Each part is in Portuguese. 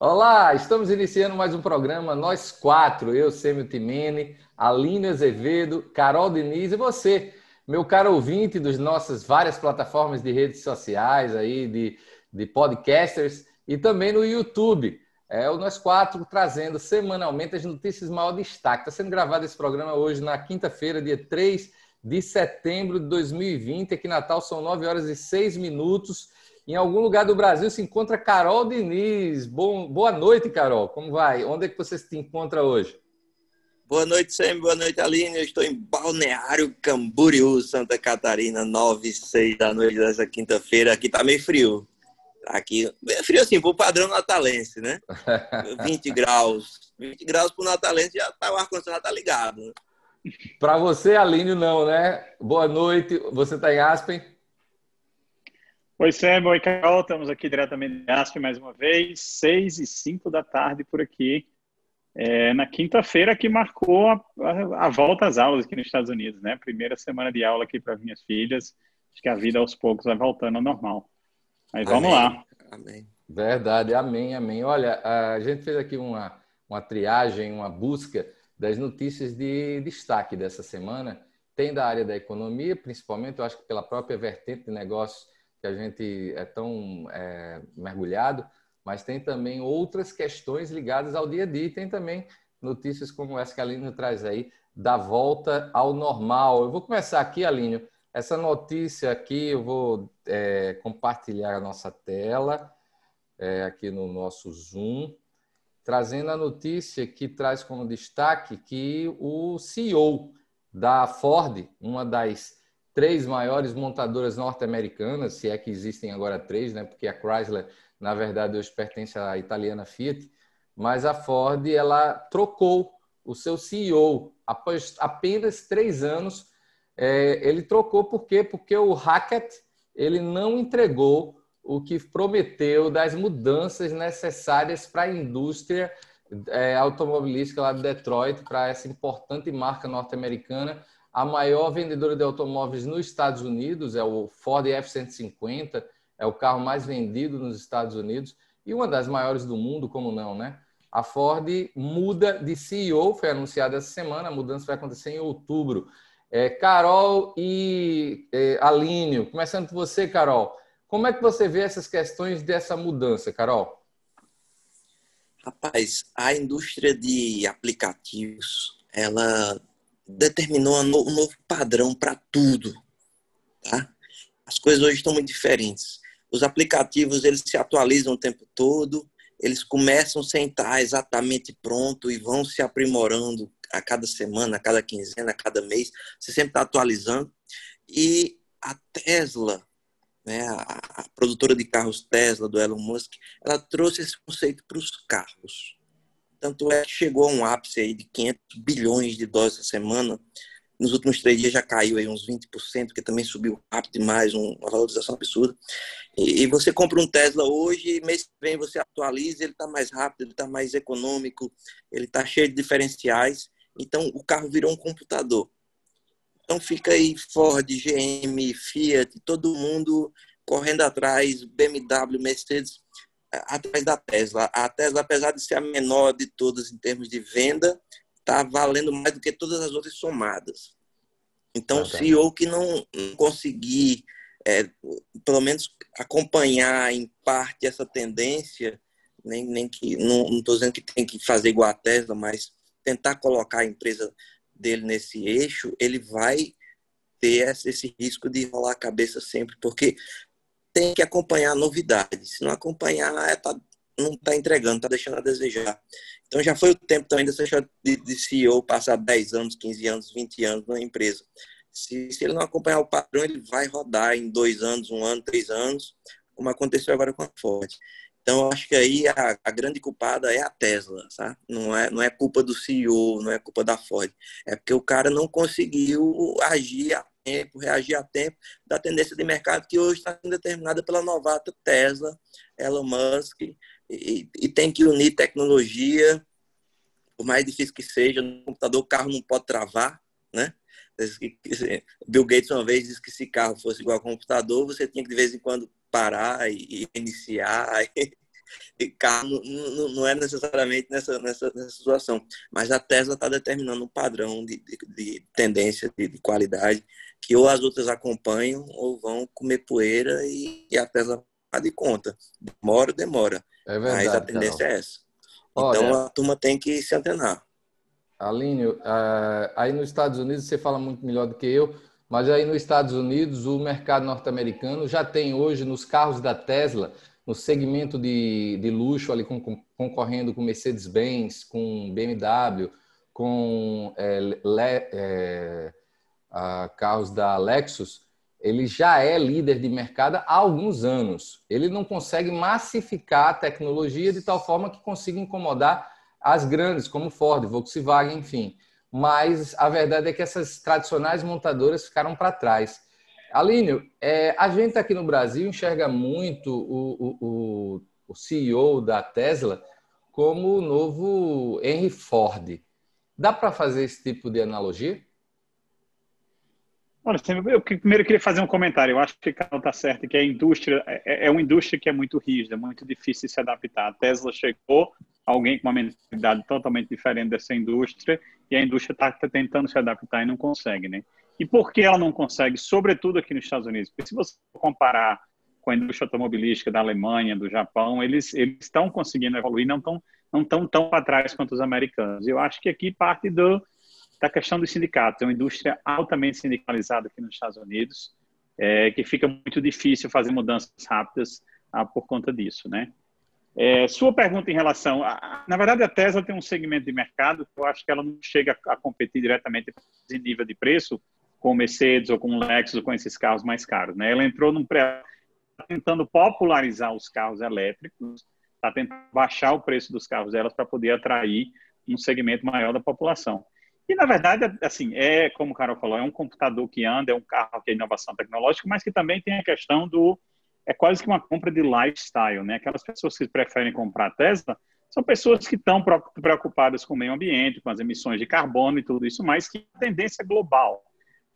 Olá, estamos iniciando mais um programa, nós quatro, eu, Sêmio Timene, Aline Azevedo, Carol Diniz e você, meu caro ouvinte dos nossas várias plataformas de redes sociais, aí, de, de podcasters e também no YouTube. É o Nós Quatro trazendo semanalmente as notícias maior destaque. Está sendo gravado esse programa hoje na quinta-feira, dia 3 de setembro de 2020. Aqui em Natal são 9 horas e 6 minutos. Em algum lugar do Brasil se encontra Carol Diniz. Bom, boa noite, Carol. Como vai? Onde é que você se encontra hoje? Boa noite, Sam. Boa noite, Aline. Eu estou em Balneário Camboriú, Santa Catarina, 9 e 6 da noite dessa quinta-feira. Aqui tá meio frio. Aqui, é frio assim, pro padrão natalense, né? 20 graus. 20 graus pro natalense, já tá, o ar-condicionado tá ligado. Né? Para você, Aline, não, né? Boa noite. Você está em Aspen? Oi, Sam. Oi, Carol. Estamos aqui diretamente em Aspen mais uma vez. 6 e 5 da tarde por aqui. É, na quinta-feira que marcou a, a, a, volta às aulas aqui nos Estados Unidos, né? Primeira semana de aula aqui para minhas filhas. Acho que a vida aos poucos vai voltando ao normal. Mas vamos amém. lá. Amém. Verdade, amém, amém. Olha, a gente fez aqui uma, uma triagem, uma busca das notícias de destaque dessa semana. Tem da área da economia, principalmente, eu acho que pela própria vertente de negócios que a gente é tão é, mergulhado, mas tem também outras questões ligadas ao dia a dia. E tem também notícias como essa que a Aline traz aí, da volta ao normal. Eu vou começar aqui, Aline, essa notícia aqui, eu vou é, compartilhar a nossa tela é, aqui no nosso Zoom, trazendo a notícia que traz como destaque que o CEO da Ford, uma das três maiores montadoras norte-americanas, se é que existem agora três, né? Porque a Chrysler, na verdade, hoje pertence à italiana Fiat, mas a Ford ela trocou o seu CEO após apenas três anos é, ele trocou por quê? Porque o Hackett ele não entregou o que prometeu das mudanças necessárias para a indústria é, automobilística lá de Detroit, para essa importante marca norte-americana, a maior vendedora de automóveis nos Estados Unidos, é o Ford F-150, é o carro mais vendido nos Estados Unidos e uma das maiores do mundo, como não, né? A Ford muda de CEO, foi anunciada essa semana, a mudança vai acontecer em outubro. É, Carol e é, Alínio, começando por você, Carol. Como é que você vê essas questões dessa mudança, Carol? Rapaz, a indústria de aplicativos, ela determinou um novo padrão para tudo, tá? As coisas hoje estão muito diferentes. Os aplicativos, eles se atualizam o tempo todo, eles começam sem estar exatamente pronto e vão se aprimorando a cada semana, a cada quinzena, a cada mês. Você sempre está atualizando. E a Tesla, né, a, a, produtora de carros Tesla, do Elon Musk, ela trouxe esse conceito para os carros. Tanto é que chegou a um ápice aí de 500 bilhões de dólares essa semana nos últimos três dias já caiu aí uns 20%, porque também subiu rápido demais, uma valorização absurda. E, você compra um Tesla hoje, mês que vem você atualiza, ele está mais rápido, ele está mais econômico, ele está cheio de diferenciais. Então o carro virou um computador. Então fica aí Ford, GM, Fiat, todo mundo correndo atrás, BMW, Mercedes, atrás da Tesla. A Tesla, apesar de ser a menor de todas em termos de venda, está valendo mais do que todas as outras somadas. Então, se CEO que não, não conseguir, é, pelo menos, acompanhar em parte essa tendência, nem, nem que não estou dizendo que tem que fazer igual a Tesla, mas tentar colocar a empresa dele nesse eixo, ele vai ter esse risco de rolar a cabeça sempre, porque tem que acompanhar a novidade. Se não acompanhar, é, tá, não está entregando, está deixando a desejar. Então já foi o tempo também dessa de, de CEO passar 10 anos, 15 anos, 20 anos na empresa. Se, se ele não acompanhar o padrão, ele vai rodar em dois anos, um ano, três anos, como aconteceu agora com a Ford. Então, acho que aí a, a, grande culpada é a Tesla, sabe? Não é, não é culpa do CEO, não é culpa da Ford. É porque o cara não conseguiu agir a tempo, reagir a tempo da tendência de mercado que hoje está determinada pela novata Tesla, Elon Musk, e, e, tem que unir tecnologia, por mais difícil que seja, no computador o carro não pode travar, né? Bill Gates uma vez disse que se carro fosse igual ao computador, você tinha que de vez em quando parar e iniciar. carro não, não é necessariamente nessa, nessa, nessa situação. Mas a Tesla está determinando um padrão de, de, de tendência, de, de, qualidade, que ou as outras acompanham ou vão comer poeira e, e a Tesla vai de conta. Demora, demora. É verdade, mas a tendência Carol. é essa. Olha, então a turma tem que se antenar. Alínio, eh, aí nos Estados Unidos você fala muito melhor do que eu, mas aí nos Estados Unidos o mercado norte-americano já tem hoje nos carros da Tesla, no segmento de, de luxo ali com, com, concorrendo com Mercedes-Benz, com BMW, com é, le, é, carros da Lexus, ele já é líder de mercado há alguns anos. Ele não consegue massificar a tecnologia de tal forma que consiga incomodar as grandes, como Ford, Volkswagen, enfim. Mas a verdade é que essas tradicionais montadoras ficaram para trás. Alínio, é, a gente aqui no Brasil enxerga muito o, o, o CEO da Tesla como o novo Henry Ford. Dá para fazer esse tipo de analogia? Olha, eu primeiro queria fazer um comentário. Eu acho que o Carol está certo, que a indústria é, é uma indústria que é muito rígida, muito difícil de se adaptar. A Tesla chegou, alguém com uma mentalidade totalmente diferente dessa indústria, e a indústria está tá tentando se adaptar e não consegue, né? E por que ela não consegue, sobretudo aqui nos Estados Unidos? Porque se você comparar com a indústria automobilística da Alemanha, do Japão, eles estão conseguindo evoluir, não estão não tão tão para trás quanto os americanos. Eu acho que aqui parte do da questão dos sindicatos. É uma indústria altamente sindicalizada aqui nos Estados Unidos, é, que fica muito difícil fazer mudanças rápidas ah, por conta disso, né? É, sua pergunta em relação, a, na verdade a Tesla tem um segmento de mercado que eu acho que ela não chega a competir diretamente em nível de preço com Mercedes ou com Lexus ou com esses carros mais caros, né? Ela entrou num pré tá tentando popularizar os carros elétricos, está tentando baixar o preço dos carros delas para poder atrair um segmento maior da população. E, na verdade, assim, é, como o Carol falou, é um computador que anda, é um carro que é inovação tecnológica, mas que também tem a questão do. É quase que uma compra de lifestyle, né? Aquelas pessoas que preferem comprar Tesla são pessoas que estão preocupadas com o meio ambiente, com as emissões de carbono e tudo isso, mas que a tendência global.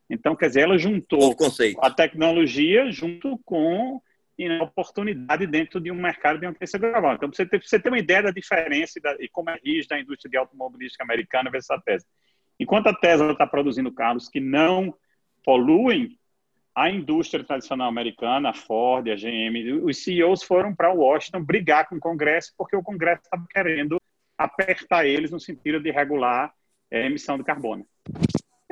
Então, quer dizer, ela juntou a tecnologia junto com a oportunidade dentro de um mercado de uma tendência global. Então, você tem, você tem uma ideia da diferença e, da, e como é rígida a indústria de automobilística americana versus a Tesla. Enquanto a Tesla está produzindo carros que não poluem, a indústria tradicional americana, a Ford, a GM, os CEOs foram para Washington brigar com o Congresso porque o Congresso estava querendo apertar eles no sentido de regular a emissão de carbono.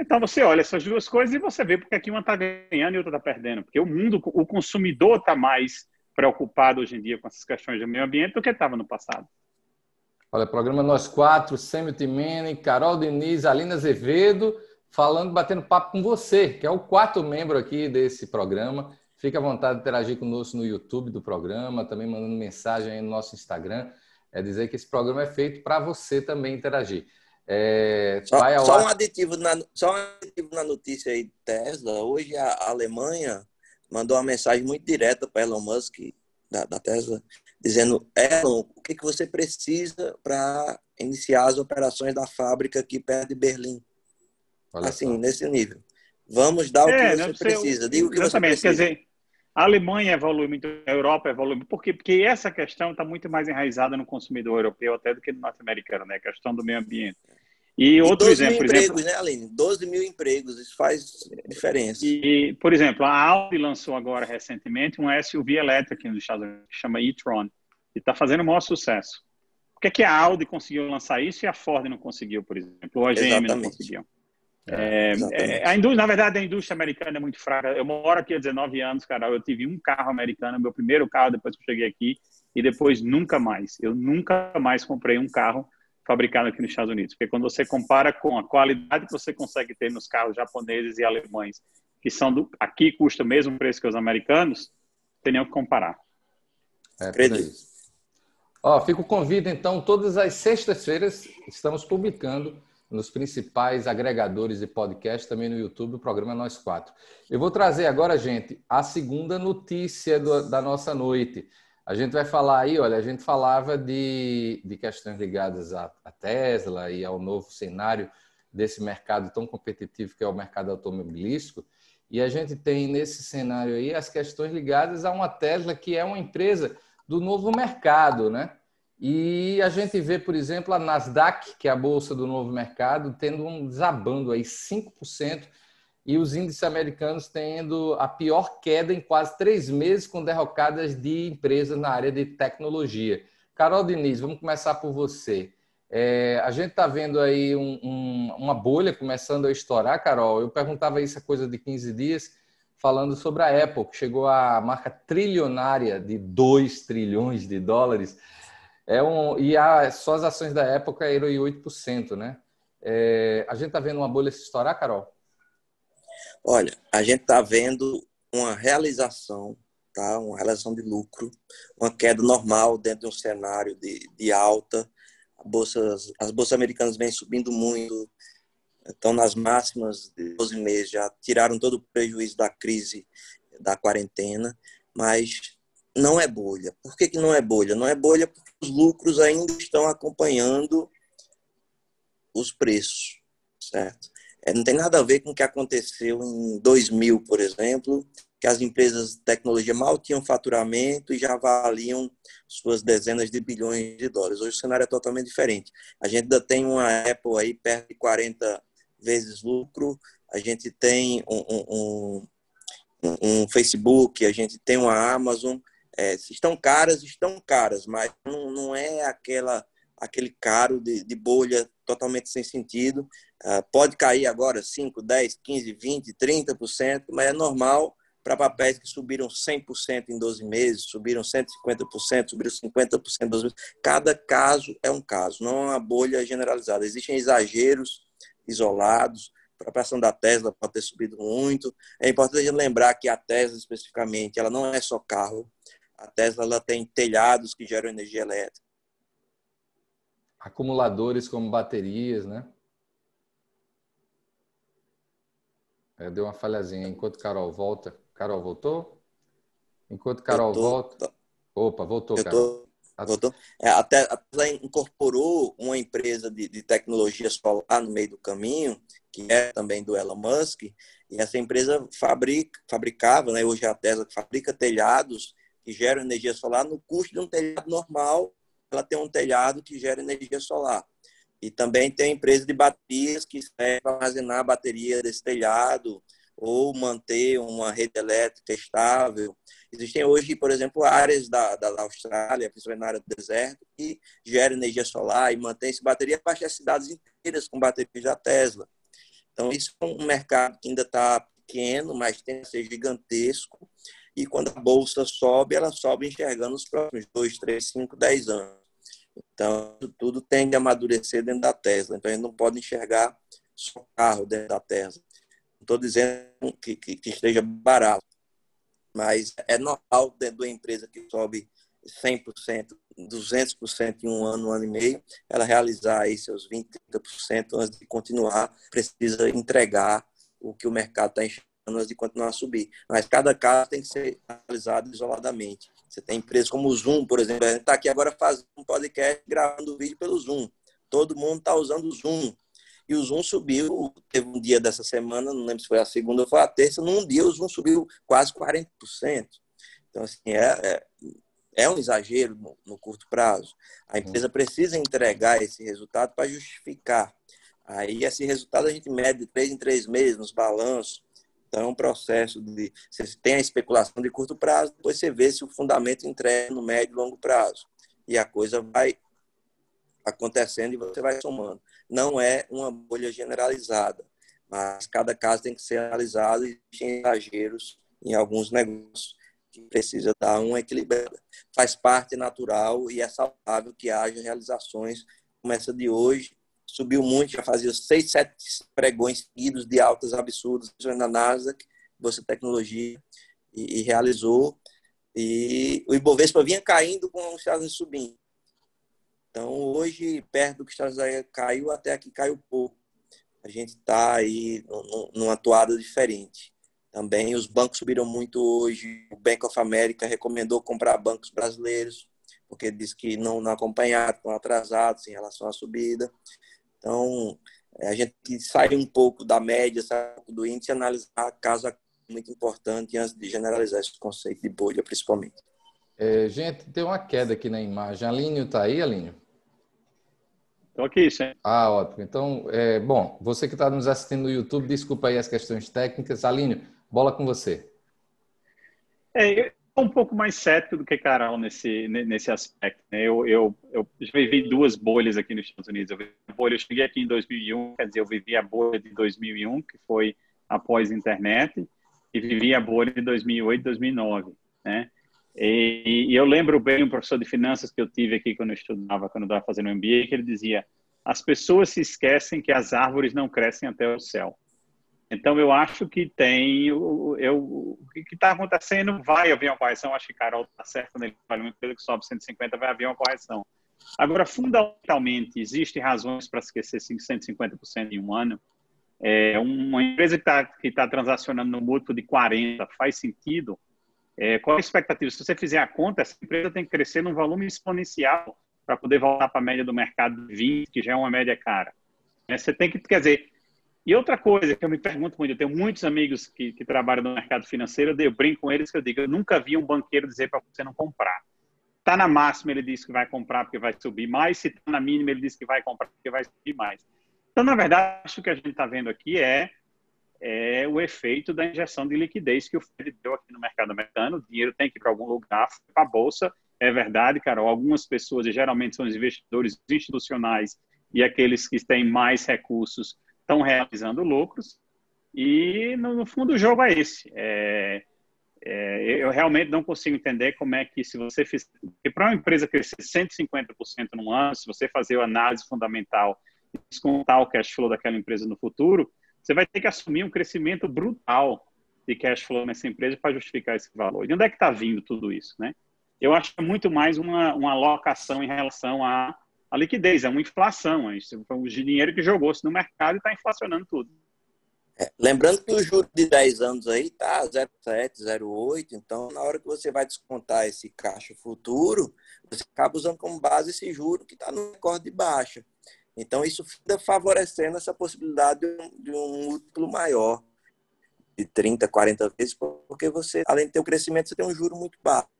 Então você olha essas duas coisas e você vê porque aqui uma está ganhando e outra está perdendo, porque o mundo, o consumidor está mais preocupado hoje em dia com essas questões do meio ambiente do que estava no passado. Olha, programa Nós Quatro, Sêmio Timene, Carol Diniz, Alina Azevedo, falando, batendo papo com você, que é o quarto membro aqui desse programa. Fique à vontade de interagir conosco no YouTube do programa, também mandando mensagem aí no nosso Instagram. É dizer que esse programa é feito para você também interagir. É, só, só, um aditivo na, só um aditivo na notícia aí Tesla. Hoje a Alemanha mandou uma mensagem muito direta para Elon Musk, da, da Tesla, dizendo, Elon, o que, que você precisa para iniciar as operações da fábrica aqui perto de Berlim? Olha assim, só. nesse nível. Vamos dar é, o que você precisa. Diga o que você precisa. Quer dizer, a Alemanha evolui muito, a Europa evolui muito. Por quê? Porque essa questão está muito mais enraizada no consumidor europeu até do que no norte-americano, né? A questão do meio ambiente. E, e outro 12 exemplo, mil empregos, exemplo, né, Aline? 12 mil empregos, isso faz diferença. E, por exemplo, a Audi lançou agora recentemente um SUV elétrico nos Estados Unidos, que chama e-tron, e está fazendo o maior sucesso. Por que, que a Audi conseguiu lançar isso e a Ford não conseguiu, por exemplo? Ou a GM Exatamente. não conseguiu? É, é, a indústria, na verdade, a indústria americana é muito fraca. Eu moro aqui há 19 anos, cara. Eu tive um carro americano, meu primeiro carro depois que eu cheguei aqui, e depois nunca mais. Eu nunca mais comprei um carro fabricado aqui nos Estados Unidos. Porque quando você compara com a qualidade que você consegue ter nos carros japoneses e alemães, que são do, aqui custa o mesmo preço que os americanos, tem nem o que comparar. É, Acredito. Ó, fica o convite, então, todas as sextas-feiras estamos publicando nos principais agregadores de podcast, também no YouTube, o programa Nós Quatro. Eu vou trazer agora, gente, a segunda notícia do, da nossa noite. A gente vai falar aí, olha, a gente falava de, de questões ligadas à, à Tesla e ao novo cenário desse mercado tão competitivo que é o mercado automobilístico. E a gente tem nesse cenário aí as questões ligadas a uma Tesla que é uma empresa do novo mercado, né? E a gente vê, por exemplo, a Nasdaq, que é a bolsa do novo mercado, tendo um desabando aí 5%, e os índices americanos tendo a pior queda em quase três meses, com derrocadas de empresas na área de tecnologia. Carol Diniz, vamos começar por você. É, a gente está vendo aí um, um, uma bolha começando a estourar, Carol. Eu perguntava isso há coisa de 15 dias, falando sobre a Apple, que chegou à marca trilionária de 2 trilhões de dólares. É um, e a, só as ações da Apple caíram em 8%, né? É, a gente está vendo uma bolha se estourar, Carol? Olha, a gente está vendo uma realização, tá? uma realização de lucro, uma queda normal dentro de um cenário de, de alta, bolsas, as bolsas americanas vêm subindo muito, estão nas máximas de 12 meses, já tiraram todo o prejuízo da crise da quarentena, mas não é bolha. Por que, que não é bolha? Não é bolha porque os lucros ainda estão acompanhando os preços, certo? É, não tem nada a ver com o que aconteceu em 2000, por exemplo, que as empresas de tecnologia mal tinham faturamento e já valiam suas dezenas de bilhões de dólares. Hoje o cenário é totalmente diferente. A gente ainda tem uma Apple aí perto de 40 vezes lucro, a gente tem um, um, um, um Facebook, a gente tem uma Amazon. É, estão caras, estão caras, mas não, não é aquela aquele caro de, de bolha totalmente sem sentido. Uh, pode cair agora 5, 10, 15, 20, 30%, mas é normal para papéis que subiram 100% em 12 meses, subiram 150%, subiram 50% em 12 meses. Cada caso é um caso, não é uma bolha generalizada. Existem exageros isolados, a ação da Tesla pode ter subido muito. É importante lembrar que a Tesla, especificamente, ela não é só carro. A Tesla ela tem telhados que geram energia elétrica. Acumuladores como baterias, né? É, deu uma falhazinha. Enquanto Carol volta, Carol voltou? Enquanto Carol tô, volta. Opa, voltou, eu Carol. Tô, voltou. É, a Tesla incorporou uma empresa de, de tecnologia solar no meio do caminho, que é também do Elon Musk, e essa empresa fabrica, fabricava, né, hoje é a Tesla que fabrica telhados que geram energia solar no custo de um telhado normal, ela tem um telhado que gera energia solar. E também tem empresa de baterias que serve para armazenar a bateria desse telhado, ou manter uma rede elétrica estável. Existem hoje, por exemplo, áreas da, da Austrália, principalmente na área do deserto, que geram energia solar e mantém essa bateria as cidades inteiras com baterias da Tesla. Então, isso é um mercado que ainda está pequeno, mas tem a ser gigantesco. E quando a bolsa sobe, ela sobe enxergando os próximos 2, 3, 5, 10 anos. Então, tudo tende a amadurecer dentro da Tesla. Então, a gente não pode enxergar só carro dentro da Tesla estou dizendo que, que, que, esteja barato, mas é normal dentro de uma empresa que sobe 100%, 200% em um ano, um ano e meio, ela realizar aí seus 20%, 30% antes de continuar, precisa entregar o que o mercado está enxergando antes de continuar a subir. Mas cada caso tem que ser analisado isoladamente. Você tem empresas como o Zoom, por exemplo, a gente está aqui agora fazendo um podcast gravando vídeo pelo Zoom. Todo mundo está usando o Zoom. E o Zoom subiu, teve um dia dessa semana, não lembro se foi a segunda ou foi a terça, num dia o Zoom subiu quase 40%. Então, assim, é, é, é um exagero no, no, curto prazo. A empresa precisa entregar esse resultado para justificar. Aí, esse resultado a gente mede de três em três meses nos balanços. Então, é um processo de. Você tem a especulação de curto prazo, depois você vê se o fundamento entrega no médio e longo prazo. E a coisa vai acontecendo e você vai somando não é uma bolha generalizada, mas cada caso tem que ser analisado e tem exageros em alguns negócios que precisa dar uma equilibrada. Faz parte natural e é saudável que haja realizações como essa de hoje. Subiu muito, já fazia seis, sete pregões seguidos de altas absurdas na Nasdaq, Bolsa Tecnologia, e, e realizou. E o Ibovespa vinha caindo com os Estados Unidos subindo. Então, hoje, perto do que Estados Unidos caiu, até aqui caiu pouco. A gente está aí numa toada diferente. Também os bancos subiram muito hoje. O Bank of America recomendou comprar bancos brasileiros, porque diz que não, não acompanharam, estão atrasados em relação à subida. Então, é, a gente sai um pouco da média, sai um pouco do índice e analisar caso muito importante antes de generalizar esse conceito de bolha, principalmente. É, gente, tem uma queda aqui na imagem. Alínio está aí, Alínio? Estou aqui, sim. Ah, ótimo. Então, é, bom, você que está nos assistindo no YouTube, desculpa aí as questões técnicas. Alínio, bola com você. É, um pouco mais cético do que Carol nesse, nesse aspecto. Né? Eu, eu, eu já vivi duas bolhas aqui nos Estados Unidos. Eu, vivi a bolha, eu cheguei aqui em 2001, quer dizer, eu vivi a bolha de 2001, que foi após a internet, e vivi a bolha de 2008, 2009, né? E, e, eu lembro bem um professor de finanças que eu tive aqui quando eu estudava, quando eu estava fazendo MBA, que ele dizia: as pessoas se esquecem que as árvores não crescem até o céu. Então, eu acho que tem. Eu, o que está acontecendo vai haver uma correção. Acho que Carol está certa nele. Vale uma empresa que sobe 150, vai haver uma correção. Agora, fundamentalmente, existem razões para esquecer 150% em um ano. É, uma empresa que está que tá transacionando no múltiplo de 40 faz sentido. É, qual a expectativa? Se você fizer a conta, essa empresa tem que crescer num volume exponencial para poder voltar para a média do mercado de 20, que já é uma média cara. É, você tem que, quer dizer, e outra coisa que eu me pergunto muito, eu tenho muitos amigos que, que trabalham no mercado financeiro, eu brinco com eles que eu digo, eu nunca vi um banqueiro dizer para você não comprar. Está na máxima, ele diz que vai comprar porque vai subir mais, se está na mínima, ele diz que vai comprar porque vai subir mais. Então, na verdade, acho que a gente está vendo aqui é, é o efeito da injeção de liquidez que o Fed deu aqui no mercado americano. O dinheiro tem que ir para algum lugar, para a Bolsa. É verdade, Carol, algumas pessoas, e geralmente são os investidores institucionais e aqueles que têm mais recursos, estão realizando lucros. E, no, no, fundo, o jogo é esse. É, é, eu realmente não consigo entender como é que, se você fizer. Para uma empresa crescer 150% no ano, se você fazer a análise fundamental e descontar o cash flow daquela empresa no futuro, você vai ter que assumir um crescimento brutal de cash flow nessa empresa para justificar esse valor. E onde é que está vindo tudo isso, né? Eu acho que é muito mais uma, uma alocação em relação à a liquidez, é uma inflação. É o dinheiro que jogou-se no mercado e está inflacionando tudo. É, lembrando que o juro de 10 anos aí está 0,7, 0,8, então na hora que você vai descontar esse caixa futuro, você acaba usando como base esse juro que está no recorde de baixa. Então isso fica favorecendo essa possibilidade de um, um múltiplo maior, de 30, 40 vezes, porque você, além de ter o crescimento, você tem um juro muito baixo.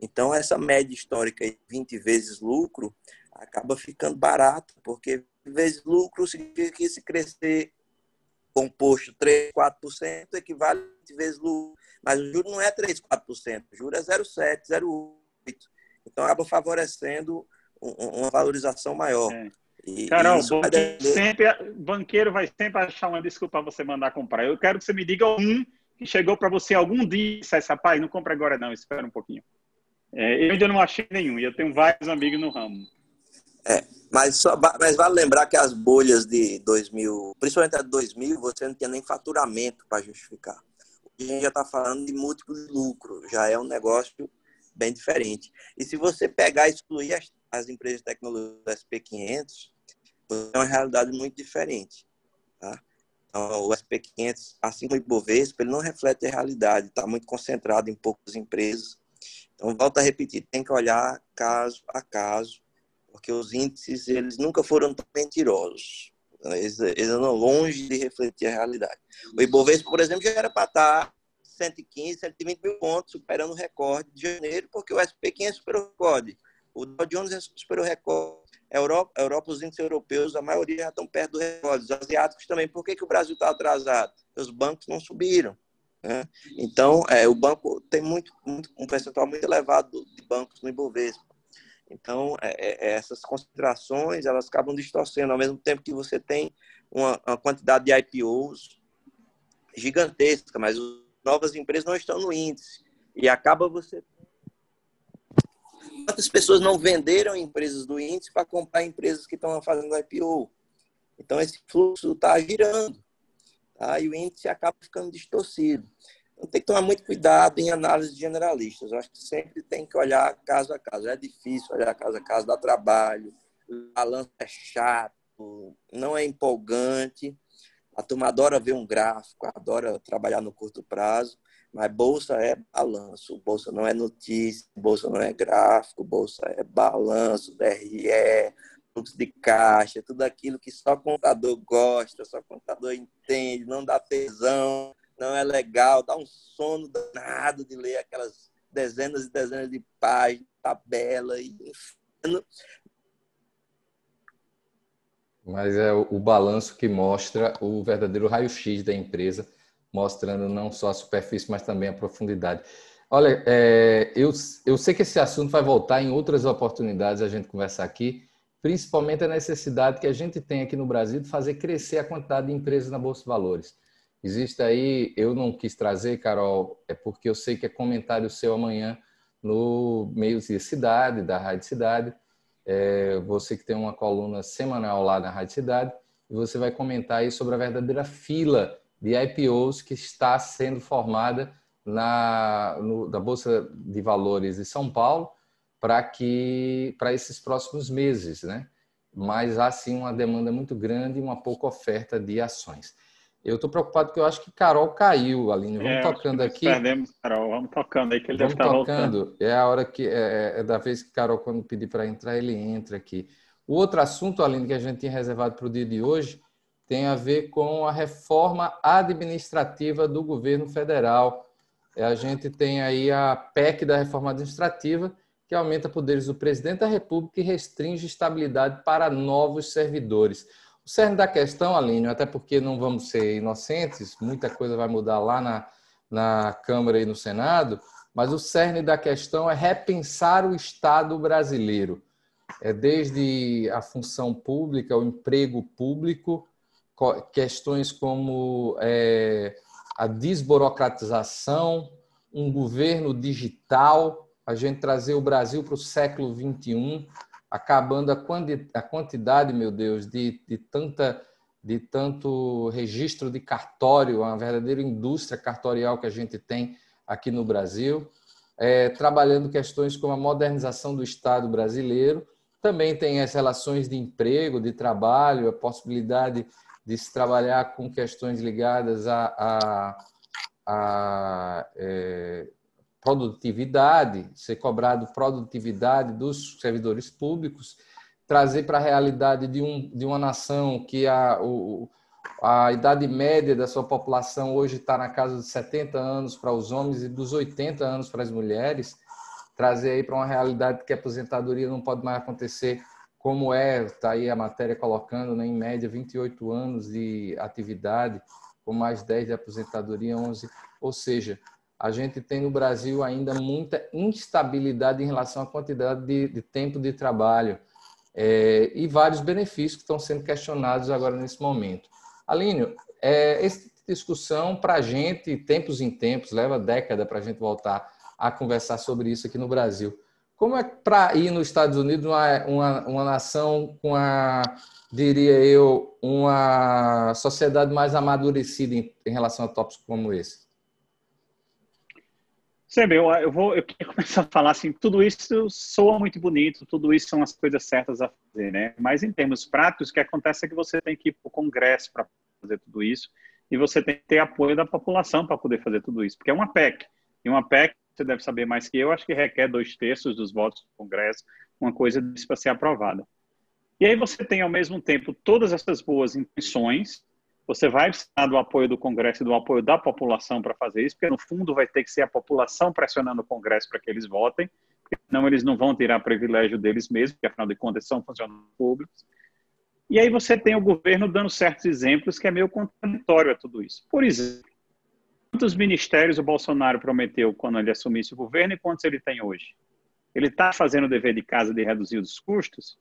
Então essa média histórica de 20 vezes lucro, acaba ficando barato, porque vezes lucro significa que se crescer composto 3, 4% equivale a vezes lucro. Mas o juro não é 3, 4%, o juro é 0,7, 0,8%. Então acaba favorecendo uma valorização maior. É. E, Carol, banqueiro, sempre, banqueiro vai sempre achar uma desculpa para você mandar comprar. Eu quero que você me diga um que chegou para você algum dia e disse, rapaz, não compra agora não, espera um pouquinho. É, eu ainda não achei nenhum, e eu tenho vários amigos no ramo. É, mas, só, mas vale lembrar que as bolhas de 2000, principalmente a de 2000, você não tinha nem faturamento para justificar. A gente já está falando de múltiplo de lucro, já é um negócio bem diferente. E se você pegar e excluir as, as empresas de tecnologia do SP500, é uma realidade muito diferente. Tá? Então, o SP500, assim como o Ibovespa, ele não reflete a realidade, está muito concentrado em poucas empresas. Então, volto a repetir, tem que olhar caso a caso, porque os índices eles nunca foram tão mentirosos. Eles, eles andam longe de refletir a realidade. O Ibovespa, por exemplo, já era para estar 115, 120 mil pontos, superando o recorde de janeiro, porque o SP500 superou o recorde. O Dow Jones superou o recorde. A Europa, a Europa, os índices europeus, a maioria já estão perto do recorde. Os asiáticos também. Por que, que o Brasil está atrasado? Os bancos não subiram. Né? Então, é, o banco tem muito, muito, um percentual muito elevado de bancos no Ibovespa. Então, é, é, essas concentrações, elas acabam distorcendo, ao mesmo tempo que você tem uma, uma quantidade de IPOs gigantesca, mas as novas empresas não estão no índice. E acaba você... Quantas pessoas não venderam empresas do índice para comprar empresas que estão fazendo IPO? Então, esse fluxo está girando. Tá? E o índice acaba ficando distorcido. Então, tem que tomar muito cuidado em análise de generalistas. Eu acho que sempre tem que olhar caso a caso. É difícil olhar caso a caso, dá trabalho, o balanço é chato, não é empolgante. A turma adora ver um gráfico, adora trabalhar no curto prazo, mas bolsa é balanço, bolsa não é notícia, bolsa não é gráfico, bolsa é balanço, DRE, fluxo de caixa, tudo aquilo que só contador gosta, só contador entende, não dá tesão, não é legal, dá um sono danado de ler aquelas dezenas e dezenas de páginas, tabela, e Mas é o, o balanço que mostra o verdadeiro raio-x da empresa, mostrando não só a superfície, mas também a profundidade. Olha, é, eu, eu sei que esse assunto vai voltar em outras oportunidades a gente conversar aqui, principalmente a necessidade que a gente tem aqui no Brasil de fazer crescer a quantidade de empresas na Bolsa de Valores. Existe aí, eu não quis trazer, Carol, é porque eu sei que é comentário seu amanhã no Meios de Cidade, da Rádio Cidade. É, você que tem uma coluna semanal lá na Rádio Cidade, e você vai comentar aí sobre a verdadeira fila de IPOs que está sendo formada na no, da Bolsa de Valores de São Paulo para que para esses próximos meses, né? Mas há sim uma demanda muito grande e uma pouca oferta de ações. Eu estou preocupado porque eu acho que Carol caiu, Aline. Vamos é, tocando aqui. Perdemos, Carol. Vamos tocando aí que ele Vamos deve estar tocando. voltando. É a hora que é, é, é da vez que Carol, quando pedir para entrar, ele entra aqui. O outro assunto, Aline, que a gente tinha reservado para o dia de hoje, tem a ver com a reforma administrativa do governo federal. É, a gente tem aí a PEC da reforma administrativa, que aumenta poderes do presidente da República e restringe estabilidade para novos servidores. O cerne da questão, Aline, até porque não vamos ser inocentes, muita coisa vai mudar lá na, na Câmara e no Senado, mas o cerne da questão é repensar o Estado brasileiro. É desde a função pública, o emprego público, questões como é, a desburocratização, um governo digital, a gente trazer o Brasil para o século XXI, acabando a quantidade, meu Deus, de, de, tanta, de tanto registro de cartório, uma verdadeira indústria cartorial que a gente tem aqui no Brasil, é, trabalhando questões como a modernização do Estado brasileiro, também tem as relações de emprego, de trabalho, a possibilidade de se trabalhar com questões ligadas a, a, a é, produtividade, ser cobrado produtividade dos servidores públicos, trazer para a realidade de, um, de uma nação que a, o, a idade média da sua população hoje está na casa de 70 anos para os homens e dos 80 anos para as mulheres, trazer aí para uma realidade que a aposentadoria não pode mais acontecer como é, está aí a matéria colocando, né, em média 28 anos de atividade, com mais 10 de aposentadoria, 11, ou seja, a gente tem no Brasil ainda muita instabilidade em relação à quantidade de, de tempo de trabalho é, e vários benefícios que estão sendo questionados agora nesse momento. Alínio, é, essa discussão para a gente, tempos em tempos, leva década para a gente voltar a conversar sobre isso aqui no Brasil. Como é para ir nos Estados Unidos, uma, uma, uma nação com a, diria eu, uma sociedade mais amadurecida em, em relação a tópicos como esse? Sabe, eu, eu vou eu queria começar a falar assim, tudo isso soa muito bonito, tudo isso são as coisas certas a fazer, né? Mas em termos práticos, o que acontece é que você tem que ir para o Congresso para fazer tudo isso e você tem que ter apoio da população para poder fazer tudo isso, porque é uma PEC. E uma PEC, você deve saber mais que eu, acho que requer dois terços dos votos do Congresso, uma coisa para ser aprovada. E aí você tem, ao mesmo tempo, todas essas boas intenções, você vai precisar do apoio do Congresso e do apoio da população para fazer isso, porque no fundo vai ter que ser a população pressionando o Congresso para que eles votem, porque senão eles não vão tirar privilégio deles mesmos, porque afinal de contas são funcionários públicos. E aí você tem o governo dando certos exemplos que é meio contraditório a tudo isso. Por exemplo, quantos ministérios o Bolsonaro prometeu quando ele assumisse o governo e quantos ele tem hoje? Ele está fazendo o dever de casa de reduzir os custos?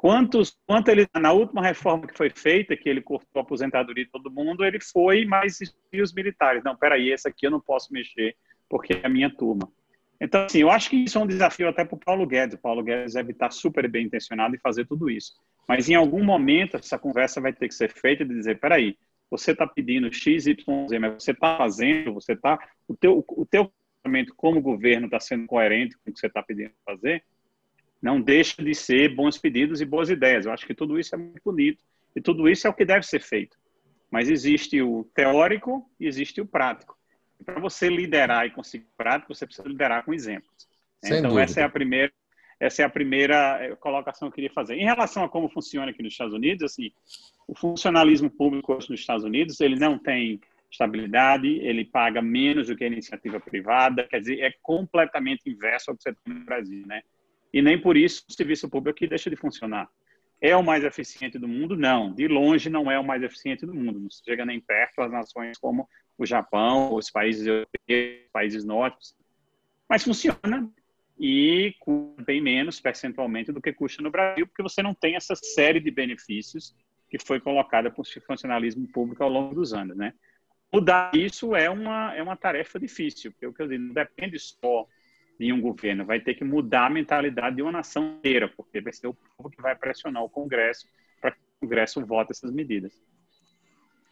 Quantos, quanto ele, na última reforma que foi feita, que ele cortou a aposentadoria de todo mundo, ele foi, mas e os militares? Não, peraí, esse aqui eu não posso mexer, porque é a minha turma. Então, assim, eu acho que isso é um desafio até para o Paulo Guedes. O Paulo Guedes deve estar super bem intencionado em fazer tudo isso. Mas em algum momento essa conversa vai ter que ser feita de dizer, peraí, você está pedindo X, Y, Z, mas você está fazendo, você está, o teu, o teu como governo está sendo coerente com o que você está pedindo fazer? Não deixa de ser bons pedidos e boas ideias. Eu acho que tudo isso é muito bonito e tudo isso é o que deve ser feito. Mas existe o teórico e existe o prático. Para você liderar e conseguir prático, você precisa liderar com exemplos. Sem então dúvida. essa é a primeira essa é a primeira eh, colocação que eu queria fazer. Em relação a como funciona aqui nos Estados Unidos, assim, o funcionalismo público nos Estados Unidos, ele não tem estabilidade, ele paga menos do que a iniciativa privada, quer dizer, é completamente inverso ao que você tem no Brasil, né? E nem por isso o serviço público aqui deixa de funcionar. É o mais eficiente do mundo? Não, de longe não é o mais eficiente do mundo. Não chega nem perto as nações como o Japão, os países europeus, países nórdicos. Mas funciona e custa bem menos percentualmente do que custa no Brasil, porque você não tem essa série de benefícios que foi colocada por funcionalismo público ao longo dos anos, né? Mudar isso é uma, é uma tarefa difícil, porque o que eu digo, não depende só de um governo, vai ter que mudar a mentalidade de uma nação inteira, porque vai ser o povo que vai pressionar o Congresso para que o Congresso vote essas medidas.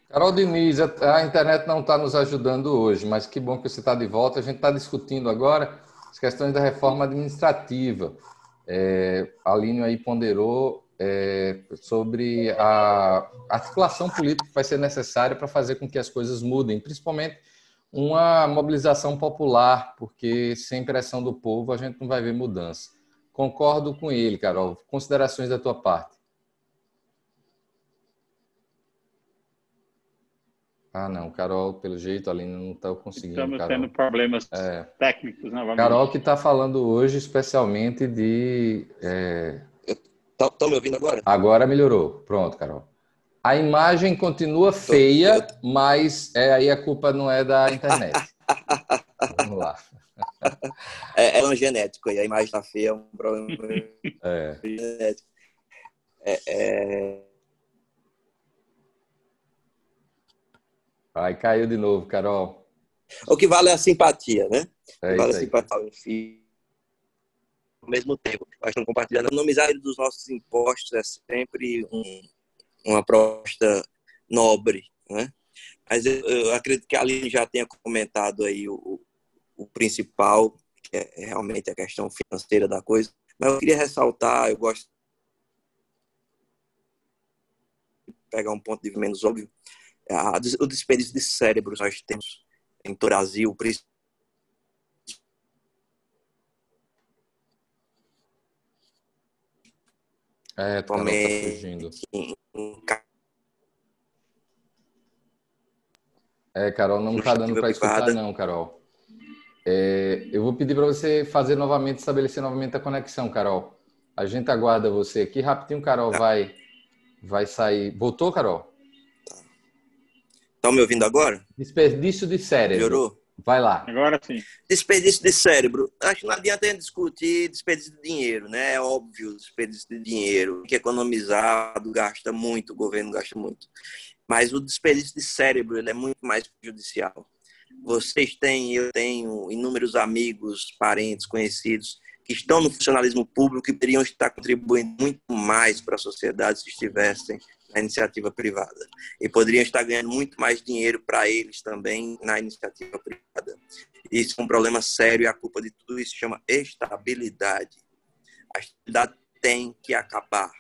Carol Diniz, a internet não está nos ajudando hoje, mas que bom que você está de volta. A gente está discutindo agora as questões da reforma administrativa. É, a Aline aí ponderou é, sobre a articulação política que vai ser necessária para fazer com que as coisas mudem, principalmente uma mobilização popular, porque sem pressão do povo a gente não vai ver mudança. Concordo com ele, Carol. Considerações da tua parte. Ah, não, Carol, pelo jeito, ali não está conseguindo. Estamos Carol. tendo problemas é. técnicos novamente. Carol que está falando hoje especialmente de é, Estão tá, me ouvindo agora? Agora melhorou. Pronto, Carol. A imagem continua feia, mas é, aí a culpa não é da internet. Vamos lá. É, é um genético aí, a imagem está feia, é um problema é. genético. É, é... Ai, caiu de novo, Carol. O que vale é a simpatia, né? É vale a simpatia ao mesmo tempo. Nós estamos compartilhando. A dos nossos impostos é sempre um, uma proposta nobre, né? Mas eu, eu, acredito que a Aline já tenha comentado aí o, o principal, que é realmente a questão financeira da coisa. Mas eu queria ressaltar, eu gosto de pegar um ponto de menos óbvio, a, o desperdício de cérebros nós temos em todo o Brasil, principalmente É, tá fugindo. É, Carol, não está dando para escutar, não, Carol. É, eu vou pedir para você fazer novamente, estabelecer novamente a conexão, Carol. A gente aguarda você aqui. Rapidinho, Carol, tá. vai, vai sair. Voltou, Carol? Estão tá me ouvindo agora? Desperdício de cérebro. Melhorou? Vai lá. Agora sim. Desperdício de cérebro. Acho que não adianta a gente discutir desperdício de dinheiro, né? É óbvio desperdício de dinheiro. Que economizado, gasta muito, o governo gasta muito. Mas o desperdício de cérebro ele é muito mais prejudicial. Vocês têm, eu tenho inúmeros amigos, parentes, conhecidos que estão no funcionalismo público e poderiam estar contribuindo muito mais para a sociedade se estivessem na iniciativa privada. E poderiam estar ganhando muito mais dinheiro para eles também na iniciativa privada. Isso é um problema sério e a culpa de tudo isso chama estabilidade. A estabilidade tem que acabar.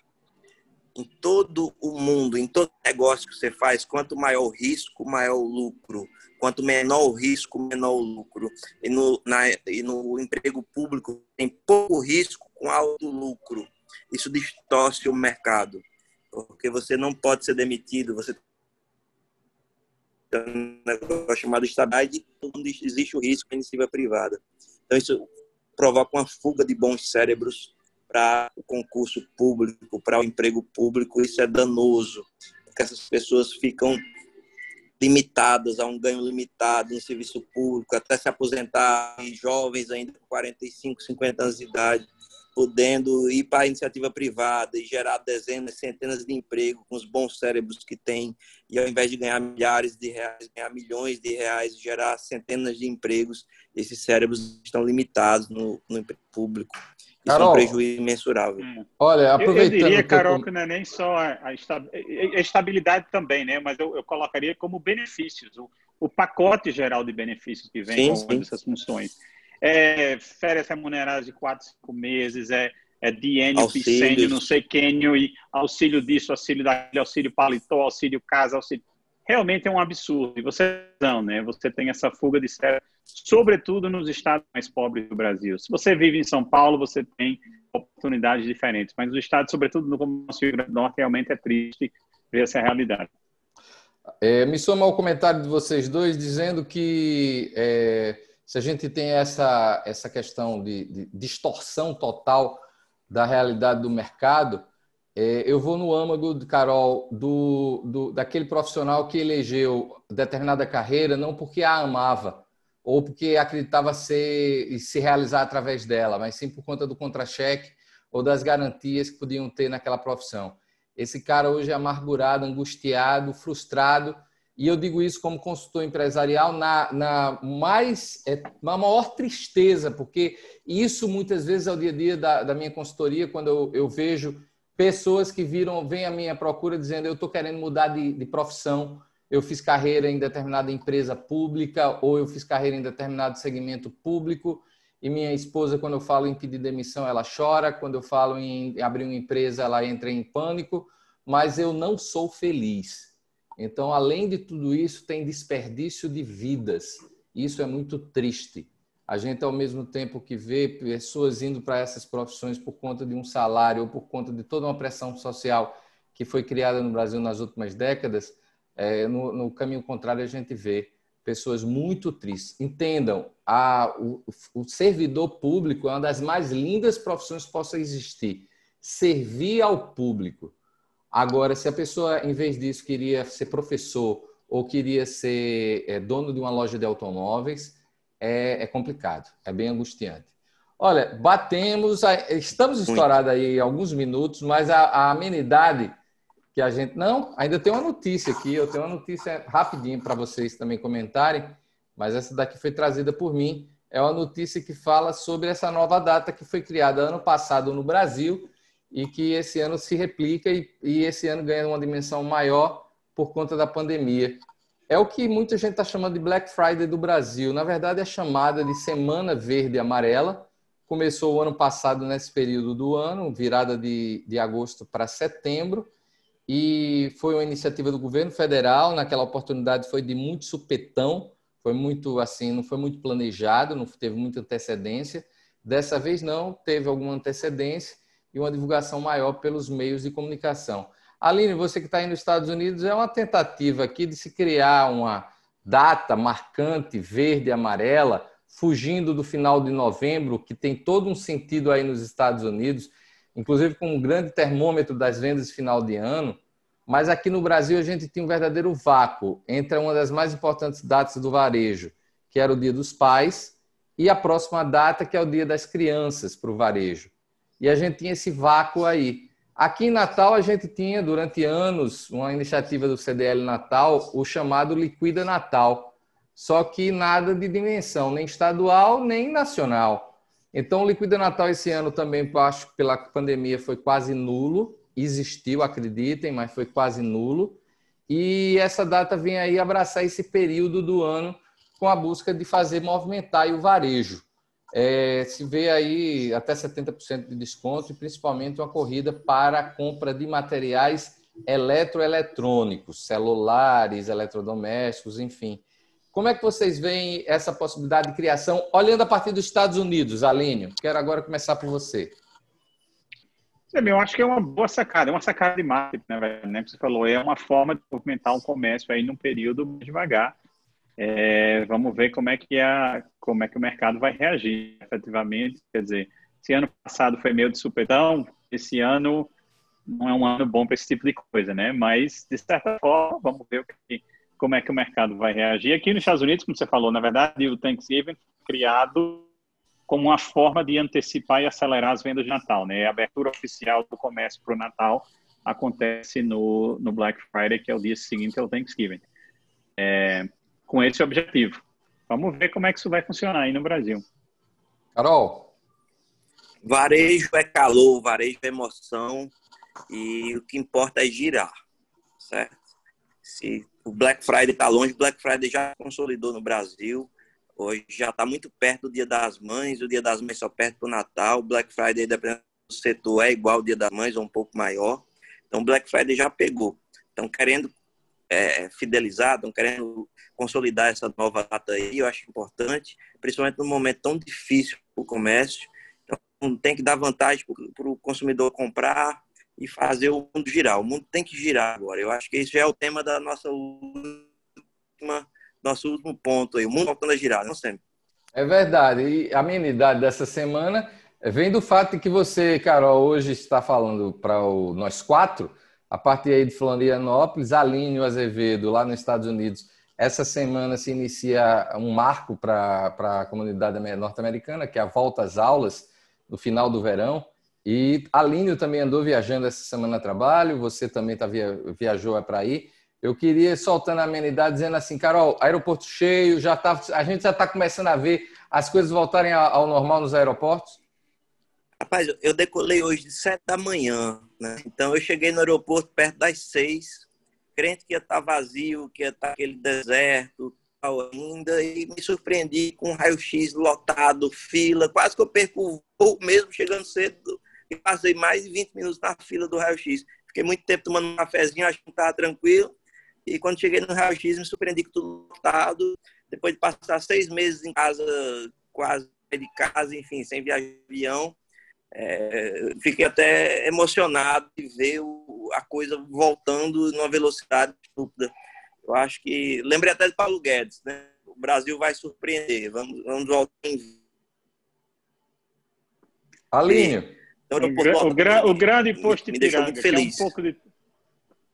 Em todo o mundo, em todo negócio que você faz, quanto maior o risco, maior o lucro. Quanto menor o risco, menor o lucro. E no, na, e no emprego público, tem pouco risco com alto lucro. Isso distorce o mercado porque você não pode ser demitido, você tem um negócio chamado estabilidade, existe o risco de iniciativa privada. Então, isso provoca uma fuga de bons cérebros para o concurso público, para o emprego público, isso é danoso, porque essas pessoas ficam limitadas a um ganho limitado no serviço público, até se aposentar, jovens ainda com 45, 50 anos de idade, podendo ir para a iniciativa privada e gerar dezenas, centenas de empregos com os bons cérebros que tem, e ao invés de ganhar milhares de reais, ganhar milhões de reais, gerar centenas de empregos, esses cérebros estão limitados no, no emprego público. Isso Carol, é um prejuízo imensurável. Hum. Olha, aproveitando... Eu, eu diria, Carol, que não é nem só a, a estabilidade também, né? mas eu, eu colocaria como benefícios, o, o pacote geral de benefícios que vem sim, com sim. essas funções é férias remuneradas de quatro, cinco meses, é, é DN, Picênio, não sei quênio, e auxílio disso, auxílio daquele, auxílio paletó, auxílio casa, auxílio... Realmente é um absurdo. E você não, né? Você tem essa fuga de cérebro, sobretudo nos estados mais pobres do Brasil. Se você vive em São Paulo, você tem oportunidades diferentes, mas os estados, sobretudo no Rio Grande do Norte, realmente é triste ver essa realidade. É, me soma ao comentário de vocês dois dizendo que é, se a gente tem essa, essa questão de, de distorção total da realidade do mercado, é, eu vou no âmago, Carol, do, do, daquele profissional que elegeu determinada carreira não porque a amava ou porque acreditava ser e se realizar através dela, mas sim por conta do contra-cheque ou das garantias que podiam ter naquela profissão. Esse cara hoje é amargurado, angustiado, frustrado e eu digo isso como consultor empresarial na, na mais é, na maior tristeza, porque isso muitas vezes é o dia a dia da, da minha consultoria, quando eu, eu, vejo pessoas que viram, vêm à minha procura dizendo eu estou querendo mudar de, de profissão, eu fiz carreira em determinada empresa pública ou eu fiz carreira em determinado segmento público e minha esposa, quando eu falo em pedir demissão, ela chora, quando eu falo em abrir uma empresa, ela entra em pânico, mas eu não sou feliz então, além de tudo isso, tem desperdício de vidas. Isso é muito triste. A gente, ao mesmo tempo que vê pessoas indo para essas profissões por conta de um salário ou por conta de toda uma pressão social que foi criada no Brasil nas últimas décadas, é, no, no, caminho contrário, a gente vê pessoas muito tristes. Entendam, a, o, o servidor público é uma das mais lindas profissões que possa existir. Servir ao público Agora, se a pessoa, em vez disso, queria ser professor ou queria ser é, dono de uma loja de automóveis, é, é, complicado, é bem angustiante. Olha, batemos, estamos estourados aí alguns minutos, mas a, a amenidade que a gente. Não, ainda tem uma notícia aqui, eu tenho uma notícia rapidinho para vocês também comentarem, mas essa daqui foi trazida por mim. É uma notícia que fala sobre essa nova data que foi criada ano passado no Brasil e que esse ano se replica e, e esse ano ganha uma dimensão maior por conta da pandemia. É o que muita gente está chamando de Black Friday do Brasil. Na verdade, é chamada de Semana Verde Amarela. Começou o ano passado, nesse período do ano, virada de, de agosto para setembro, e foi uma iniciativa do governo federal. Naquela oportunidade foi de muito supetão, foi muito assim, não foi muito planejado, não teve muita antecedência. Dessa vez não, teve alguma antecedência uma divulgação maior pelos meios de comunicação. Aline, você que está aí nos Estados Unidos, é uma tentativa aqui de se criar uma data marcante, verde amarela, fugindo do final de novembro, que tem todo um sentido aí nos Estados Unidos, inclusive com um grande termômetro das vendas final de ano. Mas aqui no Brasil a gente tinha um verdadeiro vácuo entre uma das mais importantes datas do varejo, que era o Dia dos Pais, e a próxima data, que é o Dia das Crianças para o varejo e a gente tinha esse vácuo aí. Aqui em Natal, a gente tinha, durante anos, uma iniciativa do CDL Natal, o chamado Liquida Natal. Só que nada de dimensão, nem estadual, nem nacional. Então, o Liquida Natal esse ano também, acho que pela pandemia, foi quase nulo. Existiu, acreditem, mas foi quase nulo. E essa data vem aí abraçar esse período do ano com a busca de fazer movimentar o varejo é, se vê aí até 70% de desconto e principalmente uma corrida para a compra de materiais eletroeletrônicos, celulares, eletrodomésticos, enfim. Como é que vocês veem essa possibilidade de criação, olhando a partir dos Estados Unidos, Alínio? Quero agora começar por você. Eu acho que é uma boa sacada, é uma sacada de marketing, né? Você falou, é uma forma de movimentar um comércio aí num período devagar é, vamos ver como é que a, como é que o mercado vai reagir efetivamente. Quer dizer, se ano passado foi meio de supetão, esse ano não é um ano bom para esse tipo de coisa, né? Mas de certa forma, vamos ver que, como é que o mercado vai reagir. Aqui nos Estados Unidos, como você falou, na verdade, o Thanksgiving foi criado como uma forma de antecipar e acelerar as vendas de Natal, né? A abertura oficial do comércio para o Natal acontece no, no Black Friday, que é o dia seguinte ao Thanksgiving. É, com esse objetivo. Vamos ver como é que isso vai funcionar aí no Brasil. Carol? Varejo é calor, varejo é emoção e o que importa é girar, certo? Se o Black Friday está longe, o Black Friday já consolidou no Brasil. Hoje já está muito perto do Dia das Mães, o Dia das Mães só perto do Natal. O Black Friday, dependendo do setor, é igual ao Dia das Mães, ou um pouco maior. Então, o Black Friday já pegou. Estão querendo é, fidelizar, estão querendo consolidar essa nova data aí, eu acho importante, principalmente num momento tão difícil para o comércio. Então, tem que dar vantagem para o consumidor comprar e fazer o mundo girar. O mundo tem que girar agora. Eu acho que esse é o tema da nossa última, nosso último ponto aí, o mundo voltando a girar, não sempre. É verdade. E a amenidade dessa semana vem do fato de que você, Carol, hoje está falando para nós quatro, a partir aí de Florianópolis, Aline Azevedo, lá nos Estados Unidos. Essa semana se inicia um marco para a comunidade norte-americana, que é a volta às aulas no final do verão. E Aline também andou viajando essa semana a trabalho, você também tá via, viajou é para aí. Eu queria soltando a amenidade dizendo assim, Carol, aeroporto cheio, já tá, a gente já está começando a ver as coisas voltarem ao normal nos aeroportos? Rapaz, eu decolei hoje de sete da manhã, né? Então eu cheguei no aeroporto perto das seis, crente que ia estar tá vazio, que ia estar tá aquele deserto, tal ainda, e me surpreendi com um raio-x lotado, fila, quase que eu perco o voo mesmo chegando cedo, e passei mais de 20 minutos na fila do raio-x. Fiquei muito tempo tomando um cafezinho, acho que estava tranquilo, e quando cheguei no raio-x me surpreendi com tudo lotado, depois de passar seis meses em casa, quase de casa, enfim, sem viajar de avião, é, fiquei até emocionado de ver o, a coisa voltando numa velocidade estúpida. Eu acho que. Lembrei até de Paulo Guedes, né? O Brasil vai surpreender. Vamos, vamos voltar em. Alinho. Então, o, gra, o, grande posto de Piranga, que é um pouco de.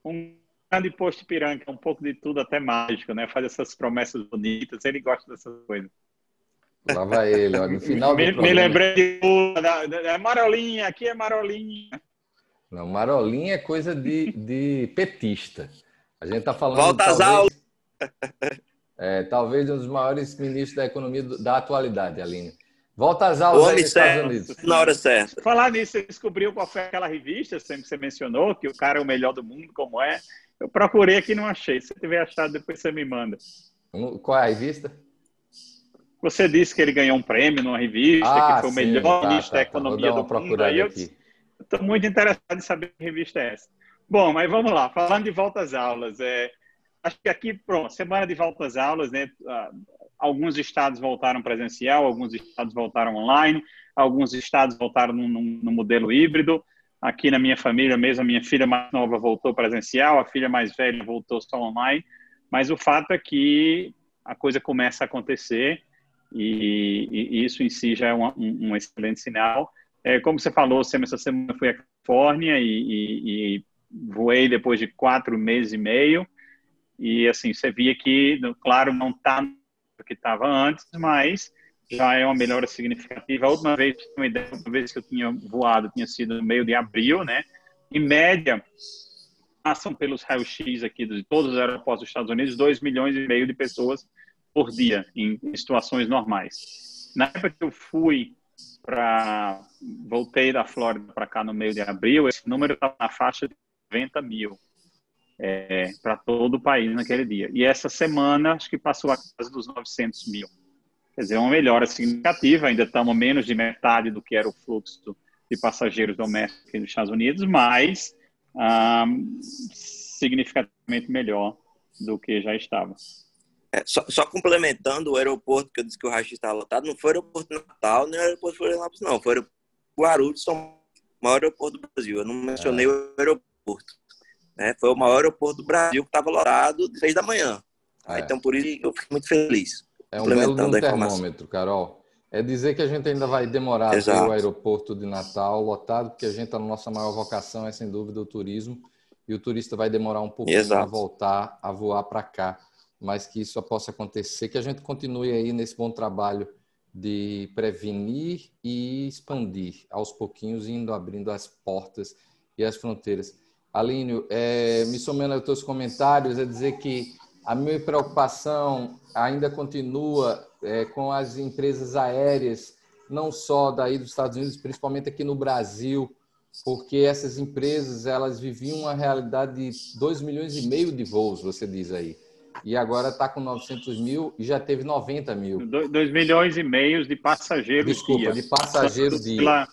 Um grande posto de Piranga, é um pouco de tudo, até mágico, né? Faz essas promessas bonitas, ele gosta dessas coisas. Lá vai ele, ó, no final me, me lembrei de da, da, Marolinha, aqui é Marolinha. Não, Marolinha é coisa de, de petista. A gente está falando. Volta às aulas! É, talvez um dos maiores ministros da economia da atualidade, Aline. Volta às aulas aí nos Estados Unidos. Na hora certa. Falar nisso, você descobriu qual foi aquela revista sempre que você mencionou, que o cara é o melhor do mundo, como é? Eu procurei aqui e não achei. Se tiver achado, depois você me manda. Qual é a revista? Você disse que ele ganhou um prêmio numa revista, ah, que foi o melhor tá, ministro tá, da tá. economia tá. do mundo. Aí eu estou muito interessado em saber que revista é essa. Bom, mas vamos lá. Falando de volta às aulas, é, acho que aqui, pronto, semana de volta às aulas, né? Ah, alguns estados voltaram presencial, alguns estados voltaram online, alguns estados voltaram no, no, no modelo híbrido. Aqui na minha família mesmo, a minha filha mais nova voltou presencial, a filha mais velha voltou só online. Mas o fato é que a coisa começa a acontecer e, e isso em si já é um, um excelente sinal. É, como você falou, essa semana fui à Califórnia e, e, e, voei depois de quatro meses e meio. E assim, você via que, claro, não está no que estava antes, mas já é uma melhora significativa. A última vez, uma ideia, a vez que eu tinha voado tinha sido no meio de abril, né? Em média, passam pelos raios-x aqui de todos os aeroportos dos Estados Unidos 2 milhões e meio de pessoas por dia em, situações normais. Na época que eu fui para voltei da Flórida para cá no meio de abril, esse número estava na faixa de 90 mil é, para todo o país naquele dia. E essa semana acho que passou a casa dos 900 mil. Quer dizer, uma melhora significativa. Ainda estamos menos de metade do que era o fluxo de passageiros domésticos nos Estados Unidos, mas ah, significativamente melhor do que já estava. É, só, só, complementando o aeroporto, que eu disse que o raio estava lotado, não foi o aeroporto Natal, nem o aeroporto de Florianópolis, não. Foi o Guarulhos, o maior aeroporto do Brasil. Eu não mencionei é. o aeroporto. Né? Foi o maior aeroporto do Brasil que estava lotado de seis da manhã. É. Então, por isso, eu fiquei muito feliz. É um belo um termômetro, Carol. É dizer que a gente ainda vai demorar a ter o aeroporto de Natal lotado, porque a gente, a nossa maior vocação é, sem dúvida, o turismo. E o turista vai demorar um pouquinho para voltar a voar para cá mas que isso possa acontecer, que a gente continue aí nesse bom trabalho de prevenir e expandir aos pouquinhos, indo abrindo as portas e as fronteiras. Alínio, é, me somando aos teus comentários, é dizer que a minha preocupação ainda continua é, com as empresas aéreas, não só daí dos Estados Unidos, principalmente aqui no Brasil, porque essas empresas elas viviam uma realidade de 2 milhões e meio de voos, você diz aí e agora está com 900 mil e já teve 90 mil. 2 milhões e meio de passageiros Desculpa, dia. de passageiros dia. Pela,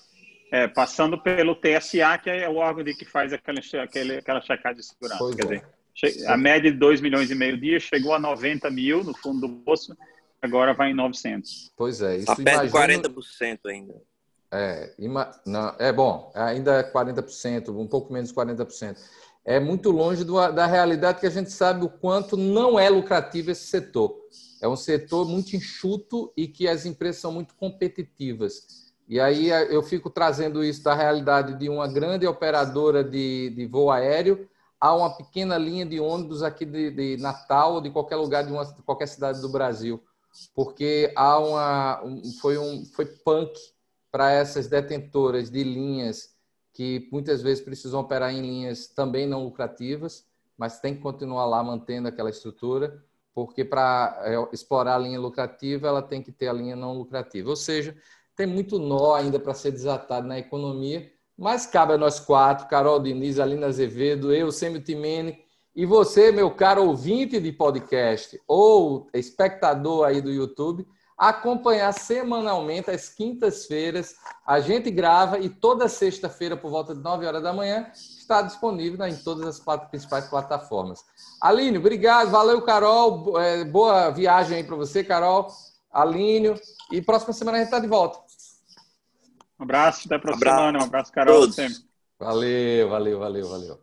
é, passando pelo TSA, que é o órgão de que faz aquela, aquela, aquela checagem de segurança. Pois Quer é. dizer, a média de 2 milhões e meio dia chegou a 90 mil no fundo do poço, agora vai em 900. Pois é. Isso Está perto de 40% ainda. É, ima... Não, é bom, ainda é 40%, um pouco menos de 40%. É muito longe do, da realidade que a gente sabe o quanto não é lucrativo esse setor. É um setor muito enxuto e que as empresas são muito competitivas. E aí eu fico trazendo isso da realidade de uma grande operadora de, de voo aéreo a uma pequena linha de ônibus aqui de, de Natal ou de qualquer lugar de, uma, de qualquer cidade do Brasil. Porque há uma, um, foi, um, foi punk para essas detentoras de linhas que muitas vezes precisam operar em linhas também não lucrativas, mas tem que continuar lá mantendo aquela estrutura, porque para é, explorar a linha lucrativa, ela tem que ter a linha não lucrativa. Ou seja, tem muito nó ainda para ser desatado na economia, mas cabe a nós quatro, Carol Diniz, Alina Azevedo, eu, Sêmio Timene, e você, meu caro ouvinte de podcast ou espectador aí do YouTube, acompanhar semanalmente às quintas-feiras. A gente grava e toda sexta-feira, por volta de 9 horas da manhã, está disponível em todas as principais plataformas. Aline, obrigado. Valeu, Carol. É, boa viagem aí para você, Carol. Aline. E próxima semana a gente está de volta. Um abraço, até a próxima semana. Um abraço, Carol. Valeu, valeu, valeu, valeu.